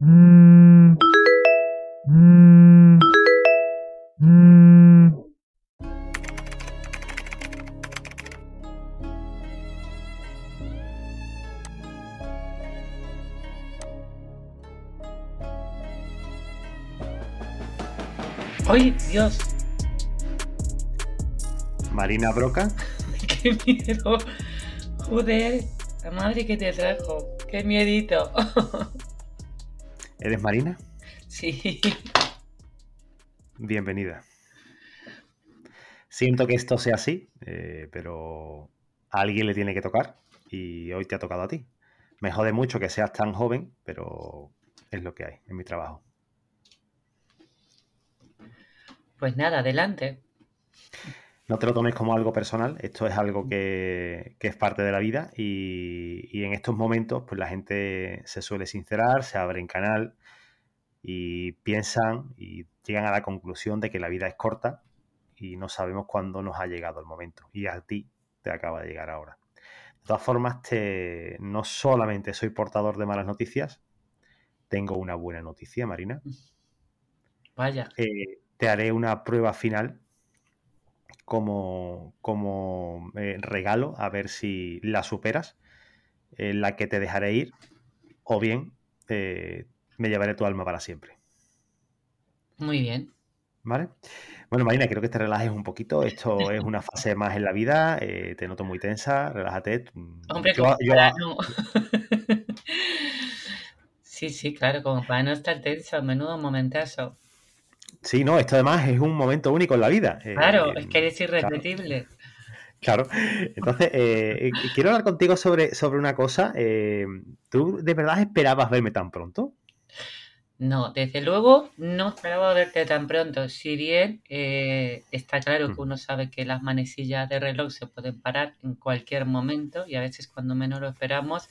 ¡Ay, Dios! Marina Broca. ¡Qué miedo! Joder, la madre que te trajo. ¡Qué miedito! ¿Eres Marina? Sí. Bienvenida. Siento que esto sea así, eh, pero a alguien le tiene que tocar y hoy te ha tocado a ti. Me jode mucho que seas tan joven, pero es lo que hay en mi trabajo. Pues nada, adelante. No te lo tomes como algo personal, esto es algo que, que es parte de la vida y, y, en estos momentos pues la gente se suele sincerar, se abre en canal y piensan y llegan a la conclusión de que la vida es corta y no sabemos cuándo nos ha llegado el momento y a ti te acaba de llegar ahora. De todas formas, te, no solamente soy portador de malas noticias, tengo una buena noticia, Marina. Vaya. Eh, te haré una prueba final como, como eh, regalo, a ver si la superas, en la que te dejaré ir, o bien eh, me llevaré tu alma para siempre. Muy bien. ¿Vale? Bueno, Marina, quiero que te relajes un poquito. Esto es una fase más en la vida. Eh, te noto muy tensa. Relájate. Hombre, yo, yo... Para no. sí, sí, claro, como para no estar tenso. Menudo momentazo. Sí, no, esto además es un momento único en la vida. Claro, eh, es que eres irrepetible. Claro. claro. Entonces, eh, quiero hablar contigo sobre, sobre una cosa. Eh, ¿Tú de verdad esperabas verme tan pronto? No, desde luego no esperaba verte tan pronto. Si bien eh, está claro que uno sabe que las manecillas de reloj se pueden parar en cualquier momento y a veces cuando menos lo esperamos,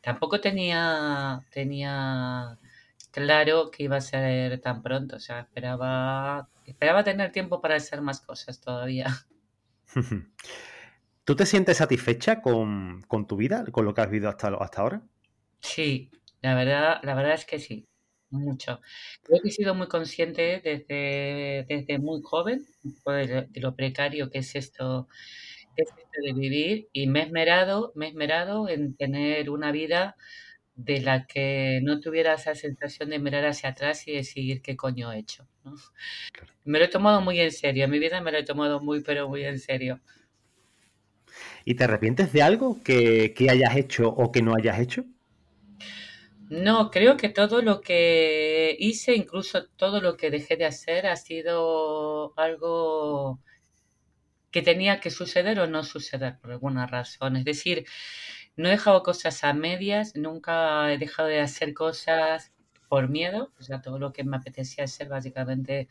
tampoco tenía, tenía claro que iba a ser tan pronto. O sea, esperaba, esperaba tener tiempo para hacer más cosas todavía. ¿Tú te sientes satisfecha con, con tu vida, con lo que has vivido hasta, hasta ahora? Sí, la verdad, la verdad es que sí, mucho. Creo que he sido muy consciente desde, desde muy joven de, de lo precario que es esto, que es esto de vivir y me he esmerado, me he esmerado en tener una vida de la que no tuviera esa sensación de mirar hacia atrás y decidir qué coño he hecho. ¿no? Me lo he tomado muy en serio, mi vida me lo he tomado muy, pero muy en serio. ¿Y te arrepientes de algo que, que hayas hecho o que no hayas hecho? No, creo que todo lo que hice, incluso todo lo que dejé de hacer, ha sido algo que tenía que suceder o no suceder por alguna razón. Es decir, no he dejado cosas a medias, nunca he dejado de hacer cosas por miedo, o sea, todo lo que me apetecía hacer básicamente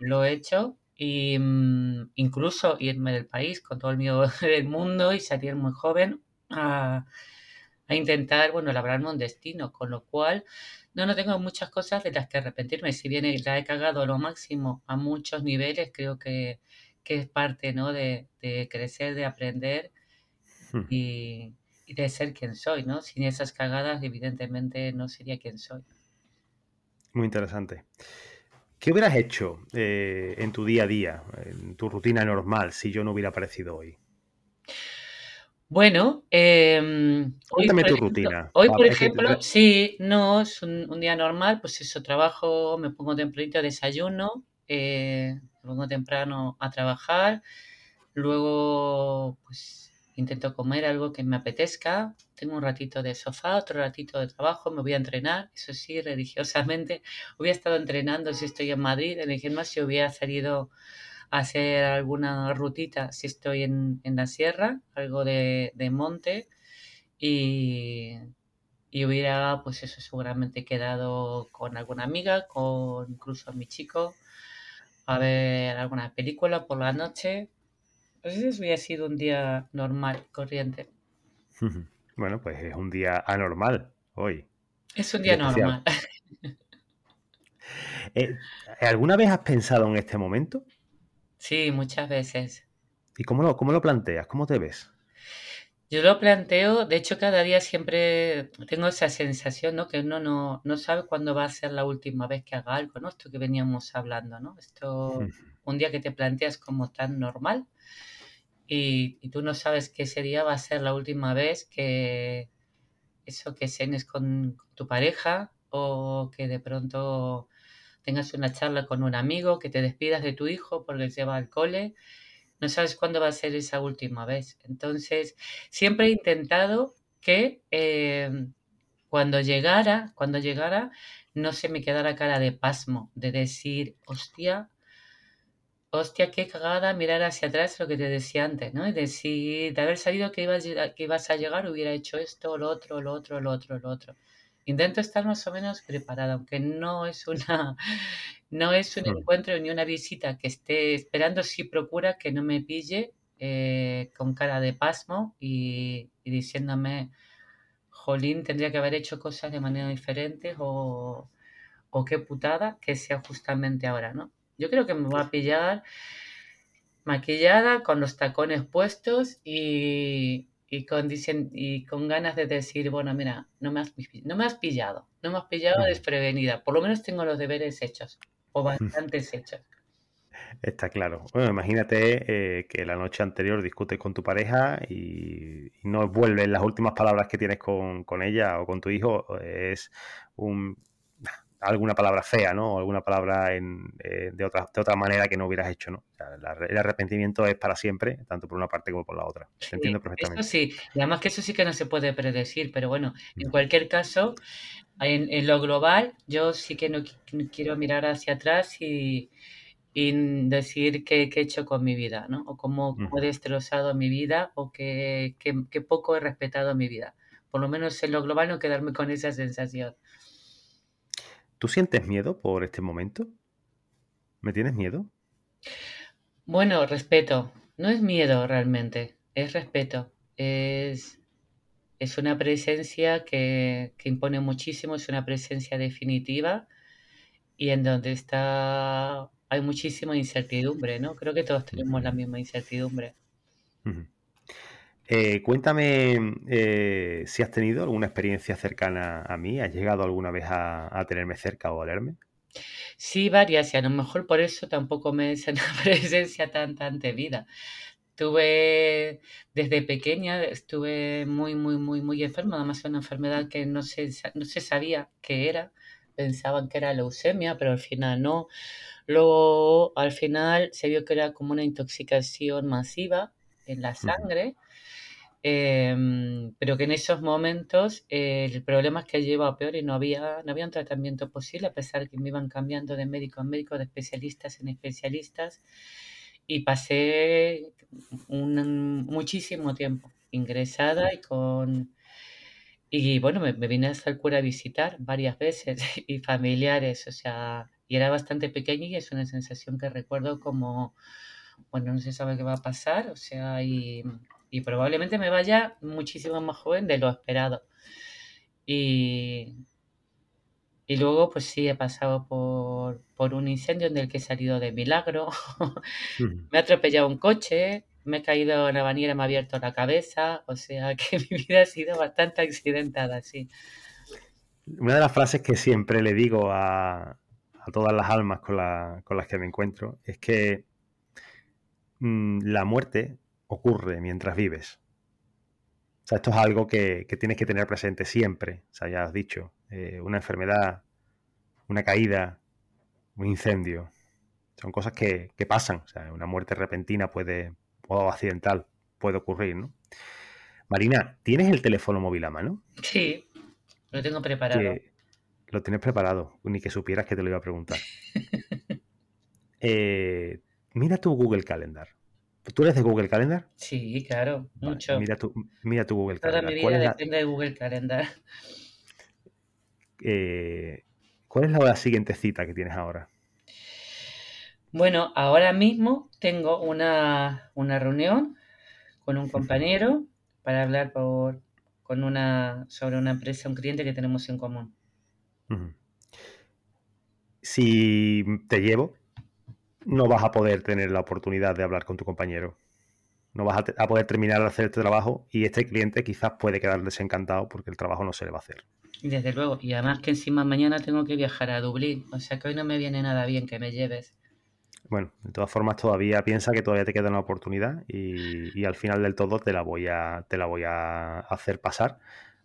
lo he hecho y mm, incluso irme del país con todo el miedo del mundo y salir muy joven a a intentar, bueno, labrarme un destino, con lo cual no, no tengo muchas cosas de las que arrepentirme. Si bien la he cagado a lo máximo a muchos niveles, creo que, que es parte, ¿no? De, de crecer, de aprender Hmm. y, y de ser quien soy, ¿no? Sin esas cagadas, evidentemente, no sería quien soy. Muy interesante. ¿Qué hubieras hecho eh, en tu día a día, en tu rutina normal, si yo no hubiera aparecido hoy? Bueno, hoy, Cuéntame por tu ejemplo, rutina. hoy, Ah, por ejemplo, sí, no, es un, un día normal, pues eso, trabajo, me pongo tempranito, desayuno, eh, me pongo temprano a trabajar, luego, pues, intento comer algo que me apetezca, tengo un ratito de sofá, otro ratito de trabajo, me voy a entrenar, eso sí, religiosamente, hubiera estado entrenando si estoy en Madrid, en el gimnasio hubiera salido a hacer alguna rutita si estoy en, en la sierra, algo de, de monte, y, y hubiera, pues eso, seguramente quedado con alguna amiga, con incluso mi chico, a ver alguna película por la noche. Pues ese hubiera sido un día normal, corriente. Bueno, pues es un día anormal hoy Es un día normal. Eh, ¿Alguna vez has pensado en este momento? Sí, muchas veces. ¿Y cómo lo, cómo lo planteas? ¿Cómo te ves? Yo lo planteo, de hecho cada día siempre tengo esa sensación, ¿no? Que uno no, no sabe cuándo va a ser la última vez que haga algo, ¿no? Esto que veníamos hablando, ¿no? Esto, un día que te planteas como tan normal y, tú no sabes que ese día va a ser la última vez que eso que cenes con tu pareja o que de pronto tengas una charla con un amigo, que te despidas de tu hijo porque se va al cole no sabes cuándo va a ser esa última vez. Entonces, siempre he intentado que eh, cuando llegara, cuando llegara, no se me quedara cara de pasmo, de decir, hostia, hostia, qué cagada mirar hacia atrás lo que te decía antes, ¿no? Y decir, de haber sabido que ibas, que ibas a llegar, hubiera hecho esto, lo otro, lo otro, lo otro, lo otro. Intento estar más o menos preparada, aunque no es una no es un hmm. encuentro ni una visita que esté esperando, sí procura que no me pille eh, con cara de pasmo y, diciéndome, jolín, tendría que haber hecho cosas de manera diferente o, o qué putada que sea justamente ahora, ¿no? Yo creo que me va a pillar maquillada, con los tacones puestos y, y con, y con ganas de decir, bueno, mira, no me, has, no me has pillado, no me has pillado desprevenida, por lo menos tengo los deberes hechos, o bastantes hechos. Está claro. Bueno, imagínate eh, que la noche anterior discutes con tu pareja y, no vuelves las últimas palabras que tienes con, con ella o con tu hijo. Es un alguna palabra fea, ¿no? O alguna palabra en, eh, de, otra, de otra manera que no hubieras hecho, ¿no? el arrepentimiento es para siempre, tanto por una parte como por la otra. Te entiendo perfectamente. Eso sí, y además que eso sí que no se puede predecir, pero bueno, en cualquier caso, en, lo global, yo sí que no quiero mirar hacia atrás y, decir qué, he hecho con mi vida, ¿no? O cómo, he destrozado mi vida o qué, qué poco he respetado mi vida. Por lo menos en lo global no quedarme con esa sensación. ¿Tú sientes miedo por este momento? ¿Me tienes miedo? Bueno, respeto. No es miedo realmente, es respeto. Es, es una presencia que, impone muchísimo, es una presencia definitiva y en donde está hay muchísima incertidumbre, ¿no? Creo que todos tenemos la misma incertidumbre. Eh, cuéntame eh, si has tenido alguna experiencia cercana a mí, ¿has llegado alguna vez a, tenerme cerca o a leerme? Sí, varias, y a lo mejor por eso tampoco me es una presencia tan, tan vida. Tuve, desde pequeña, estuve muy, muy, muy, muy enferma, además una enfermedad que no se, no se sabía qué era, pensaban que era leucemia, pero al final no. Luego, al final, se vio que era como una intoxicación masiva en la sangre. Em, pero que en esos momentos eh, el problema es que lleva a peor y no había, no había un tratamiento posible, a pesar que me iban cambiando de médico en médico, de especialistas en especialistas, y pasé un, muchísimo tiempo ingresada y con... Y bueno, me, me vine hasta el cura a visitar varias veces y familiares, o sea, y era bastante pequeña y es una sensación que recuerdo como, bueno, no se sabe qué va a pasar, o sea, y y probablemente me vaya muchísimo más joven de lo esperado. Y, y luego, pues sí, he pasado por, por un incendio en el que he salido de milagro. me ha atropellado un coche, me he caído en la bañera, me ha abierto la cabeza. O sea que mi vida ha sido bastante accidentada, sí. Una de las frases que siempre le digo a, a todas las almas con, con, las que me encuentro es que mm, la muerte ocurre mientras vives. O sea, esto es algo que, tienes que tener presente siempre. O sea, ya has dicho, eh, una enfermedad, una caída, un incendio. Son cosas que, pasan. O sea, una muerte repentina puede, o accidental puede ocurrir, ¿no? Marina, ¿tienes el teléfono móvil a mano? Sí, lo tengo preparado. lo tienes preparado, ni que supieras que te lo iba a preguntar. Eh, mira tu Google Calendar. ¿Tú eres de Google Calendar? Sí, claro, mucho. Mira tu, mira tu Google Calendar. Toda mi vida depende de Google Calendar. Eh, ¿Cuál es la siguiente cita que tienes ahora? Bueno, ahora mismo tengo una, reunión con un compañero para hablar por, con una, sobre una empresa, un cliente que tenemos en común. Si te llevo, no vas a poder tener la oportunidad de hablar con tu compañero. no vas a, poder terminar de hacer este trabajo y este cliente quizás puede quedar desencantado porque el trabajo no se le va a hacer. Desde luego, y además que encima mañana tengo que viajar a Dublín, o sea que hoy no me viene nada bien que me lleves. Bueno, de todas formas todavía piensa que todavía te queda una oportunidad y, al final del todo te la voy a, te la voy a hacer pasar.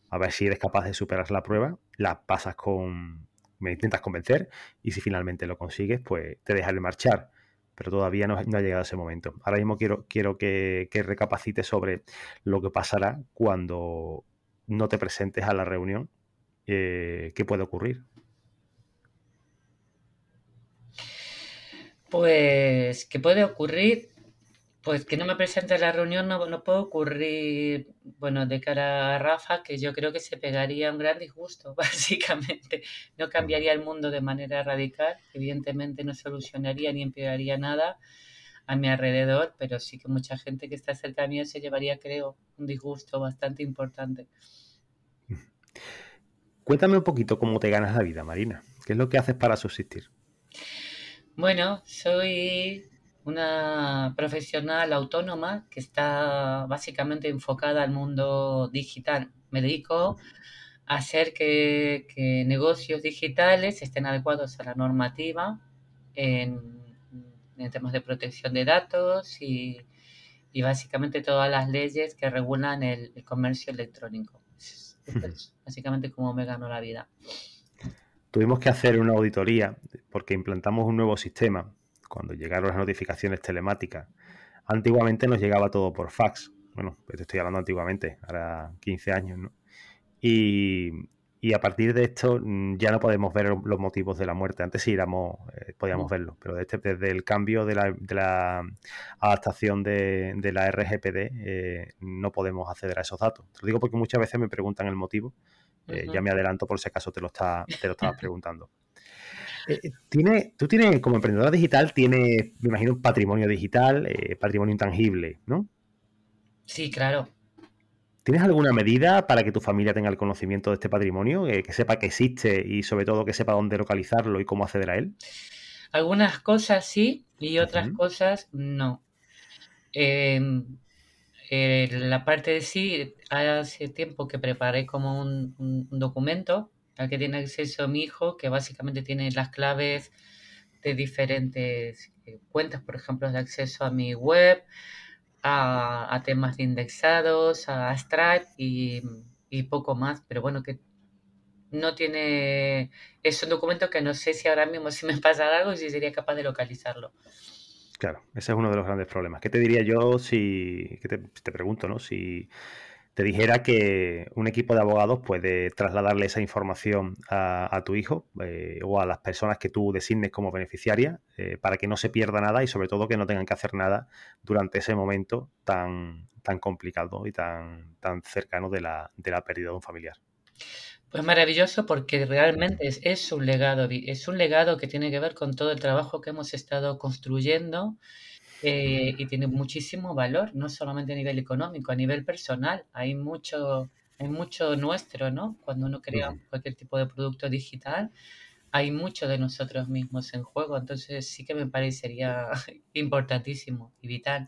A ver si eres capaz de superar la prueba, la pasas con, me intentas convencer y si finalmente lo consigues, pues te dejaré marchar pero todavía no, ha llegado ese momento. Ahora mismo quiero, quiero que, que recapacites sobre lo que pasará cuando no te presentes a la reunión. Eh, ¿Qué puede ocurrir? Pues, ¿qué puede ocurrir? Pues que no me presente a la reunión no, no puede ocurrir, bueno, de cara a Rafa, que yo creo que se pegaría un gran disgusto, básicamente. No cambiaría el mundo de manera radical, evidentemente no solucionaría ni empeoraría nada a mi alrededor, pero sí que mucha gente que está cerca de mí se llevaría, creo, un disgusto bastante importante. Cuéntame un poquito cómo te ganas la vida, Marina. ¿Qué es lo que haces para subsistir? Bueno, soy una profesional autónoma que está básicamente enfocada al mundo digital. Me dedico a hacer que, negocios digitales estén adecuados a la normativa en, temas de protección de datos y, básicamente todas las leyes que regulan el, comercio electrónico. es básicamente como me gano la vida. Tuvimos que hacer una auditoría porque implantamos un nuevo sistema cuando llegaron las notificaciones telemáticas, antiguamente nos llegaba todo por fax. Bueno, pues te estoy hablando antiguamente, ahora 15 años, ¿no? Y, a partir de esto mm, ya no podemos ver los motivos de la muerte. Antes sí éramos, eh, podíamos mm. verlo, pero este, desde, el cambio de la, adaptación de, la RGPD eh, no podemos acceder a esos datos. Te lo digo porque muchas veces me preguntan el motivo. Eh, ya me adelanto por si acaso te lo, está, te lo estabas preguntando. Eh, eh, tiene, tú tienes, como emprendedora digital, tienes, me imagino, patrimonio digital, eh, patrimonio intangible, ¿no? Sí, claro. ¿Tienes alguna medida para que tu familia tenga el conocimiento de este patrimonio, que sepa que existe y sobre todo que sepa dónde localizarlo y cómo acceder a él? Algunas cosas sí y otras cosas no. Em, la parte de sí, hace tiempo que preparé como un documento al que tiene acceso mi hijo, que básicamente tiene las claves de diferentes eh, cuentas, por ejemplo, de acceso a mi web, a, temas de indexados, a Stripe y, poco más, pero bueno, que no tiene, es un documento que no sé si ahora mismo si me pasa algo, si sería capaz de localizarlo. Claro, ese es uno de los grandes problemas. ¿Qué te diría yo si, te, te pregunto, ¿no? Si te dijera que un equipo de abogados puede trasladarle esa información a, tu hijo eh, o a las personas que tú designes como beneficiaria eh, para que no se pierda nada y sobre todo que no tengan que hacer nada durante ese momento tan, tan complicado y tan, tan cercano de la, de la pérdida de un familiar. Pues maravilloso porque realmente es, es, un legado, es un legado que tiene que ver con todo el trabajo que hemos estado construyendo eh, y tiene muchísimo valor, no solamente a nivel económico, a nivel personal. Hay mucho, hay mucho nuestro, ¿no? Cuando uno crea cualquier tipo de producto digital, hay mucho de nosotros mismos en juego. Entonces sí que me parecería importantísimo y vital.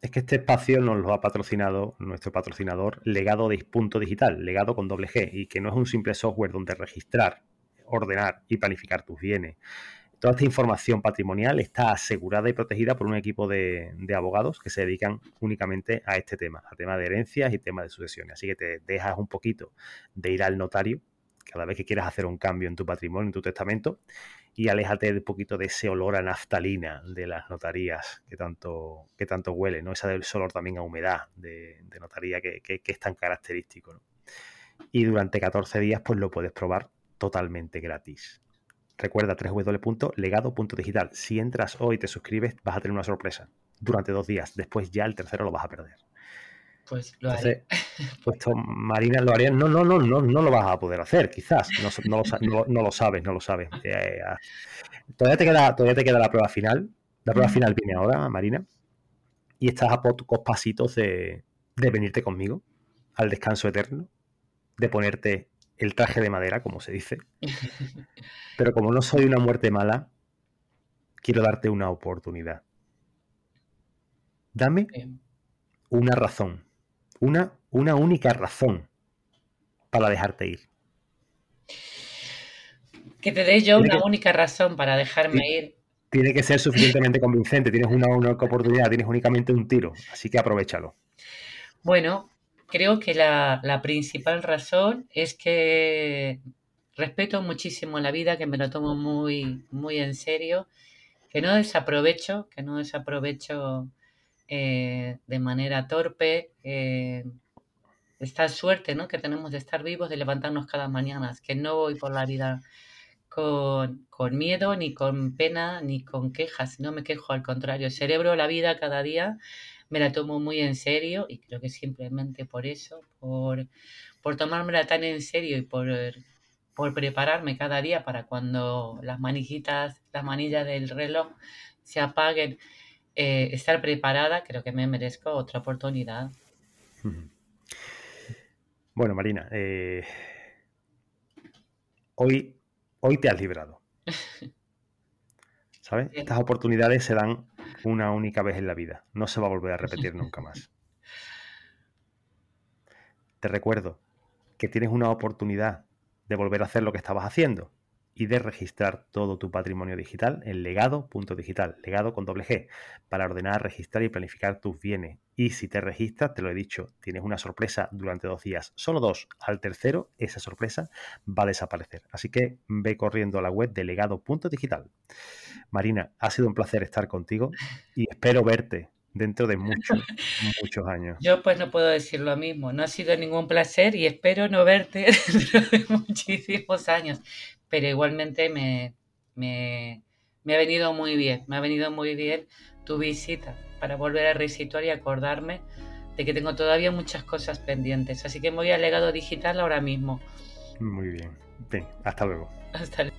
Es que este espacio nos lo ha patrocinado nuestro patrocinador Legado de Punto Digital, Legado con doble G, y que no es un simple software donde registrar, ordenar y planificar tus bienes Toda esta información patrimonial está asegurada y protegida por un equipo de, abogados que se dedican únicamente a este tema, al tema de herencias y tema de sucesiones. Así que te dejas un poquito de ir al notario cada vez que quieras hacer un cambio en tu patrimonio, en tu testamento, y aléjate un poquito de ese olor a naftalina de las notarías que tanto, que tanto huele, ¿no? Ese olor también a humedad de, notaría que, que, es tan característico. Y durante 14 días, pues lo puedes probar totalmente gratis. Recuerda www.legado.digital. Si entras hoy y te suscribes, vas a tener una sorpresa durante dos días. Después ya el tercero lo vas a perder. Pues lo haré. Pues Marina lo haría. No, no, no, no, no lo vas a poder hacer, quizás. No, lo, sabes, no lo sabes. todavía, te queda, todavía te queda la prueba final. La prueba final viene ahora, Marina. Y estás a pocos pasitos de, de venirte conmigo al descanso eterno, de ponerte el traje de madera, como se dice. Pero como no soy una muerte mala, quiero darte una oportunidad. Dame una razón, una, una única razón para dejarte ir. Que te dé yo una única razón para dejarme ir. Tiene que ser suficientemente convincente. Tienes una única oportunidad, tienes únicamente un tiro, así que aprovechalo. Bueno, creo que la, la principal razón es que respeto muchísimo la vida, que me lo tomo muy, muy en serio, que no desaprovecho, que no desaprovecho eh, de manera torpe eh, esta suerte ¿no? que tenemos de estar vivos, de levantarnos cada mañana, que no voy por la vida con, con, miedo, ni con pena, ni con quejas, no me quejo, al contrario, cerebro la vida cada día, me la tomo muy en serio y creo que simplemente por eso, por, por tomármela tan en serio y por por prepararme cada día para cuando las manijitas, las manillas del reloj se apaguen, eh, estar preparada, creo que me merezco otra oportunidad. Bueno, Marina, eh, hoy, hoy te has librado. ¿Sabes? Estas oportunidades se dan una única vez en la vida. No se va a volver a repetir nunca más. Te recuerdo que tienes una oportunidad de volver a hacer lo que estabas haciendo y de registrar todo tu patrimonio digital en legado.digital, legado con doble G, para ordenar, registrar y planificar tus bienes. Y si te registras, te lo he dicho, tienes una sorpresa durante dos días, solo dos. Al tercero, esa sorpresa va a desaparecer. Así que ve corriendo a la web de legado.digital. Marina, ha sido un placer estar contigo y espero verte dentro de muchos, muchos años. Yo pues no puedo decir lo mismo. No ha sido ningún placer y espero no verte dentro de muchísimos años. Pero igualmente me, me, me, ha venido muy bien, me ha venido muy bien tu visita para volver a resituar y acordarme de que tengo todavía muchas cosas pendientes. Así que me voy al legado digital ahora mismo. Muy bien. hasta luego. Hasta luego.